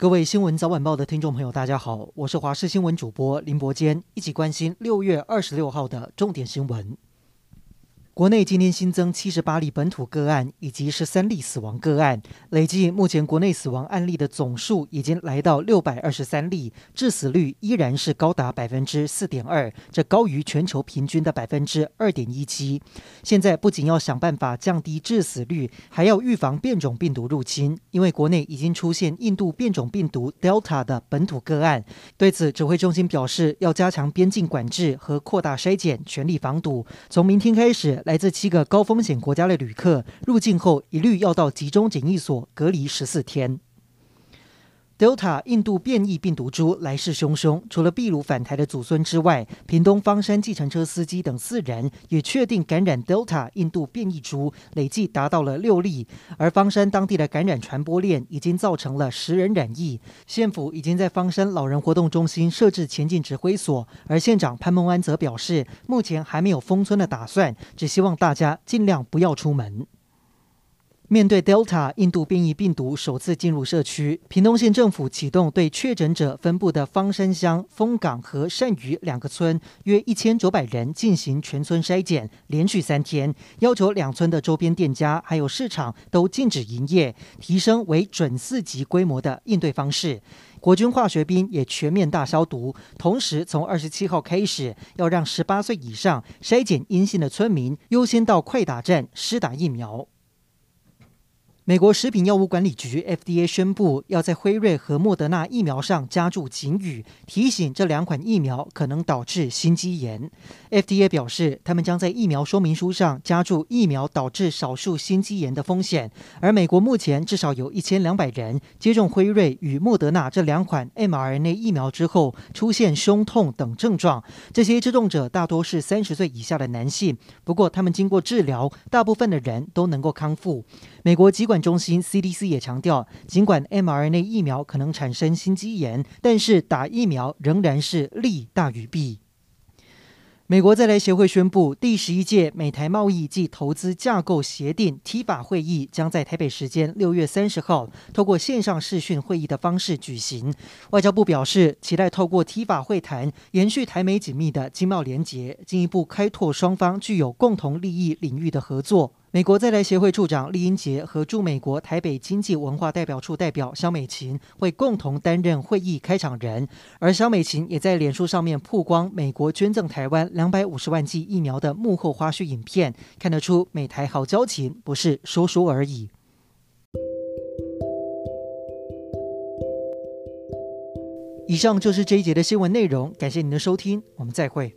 各位新闻早晚报的听众朋友，大家好，我是华视新闻主播林伯坚，一起关心六月二十六号的重点新闻。国内今天新增七十八例本土个案，以及十三例死亡个案，累计目前国内死亡案例的总数已经来到六百二十三例，致死率依然是高达百分之四点二，这高于全球平均的百分之二点一七。现在不仅要想办法降低致死率，还要预防变种病毒入侵，因为国内已经出现印度变种病毒 Delta 的本土个案。对此，指挥中心表示要加强边境管制和扩大筛检，全力防堵。从明天开始，来自七个高风险国家的旅客入境后，一律要到集中检疫所隔离十四天。Delta 印度变异病毒株来势汹汹，除了秘鲁返台的祖孙之外，屏东方山计程车司机等四人也确定感染 Delta 印度变异株，累计达到了六例。而方山当地的感染传播链已经造成了十人染疫，县府已经在方山老人活动中心设置前进指挥所，而县长潘孟安则表示，目前还没有封村的打算，只希望大家尽量不要出门。面对 Delta 印度变异病毒首次进入社区，屏东县政府启动对确诊者分布的方山乡、丰港和善屿两个村约一千九百人进行全村筛检，连续三天，要求两村的周边店家还有市场都禁止营业，提升为准四级规模的应对方式。国军化学兵也全面大消毒，同时从二十七号开始，要让十八岁以上筛检阴性的村民优先到快打站施打疫苗。美国食品药物管理局 FDA 宣布，要在辉瑞和莫德纳疫苗上加注警语，提醒这两款疫苗可能导致心肌炎。FDA 表示，他们将在疫苗说明书上加注疫苗导致少数心肌炎的风险。而美国目前至少有一千两百人接种辉瑞与莫德纳这两款 mRNA 疫苗之后，出现胸痛等症状。这些接种者大多是三十岁以下的男性，不过他们经过治疗，大部分的人都能够康复。美国疾管中心 CDC 也强调，尽管 mRNA 疫苗可能产生心肌炎，但是打疫苗仍然是利大于弊。美国在台协会宣布，第十一届美台贸易及投资架构协定 TIFA 会议将在台北时间六月三十号透过线上视讯会议的方式举行。外交部表示，期待透过 TIFA 会谈，延续台美紧密的经贸连结，进一步开拓双方具有共同利益领域的合作。美国在台协会处长酈英杰和驻美国台北经济文化代表处代表肖美琴会共同担任会议开场人，而肖美琴也在脸书上面曝光美国捐赠台湾两百五十万剂疫苗的幕后花絮影片，看得出美台好交情不是说说而已。以上就是这一节的新闻内容，感谢您的收听，我们再会。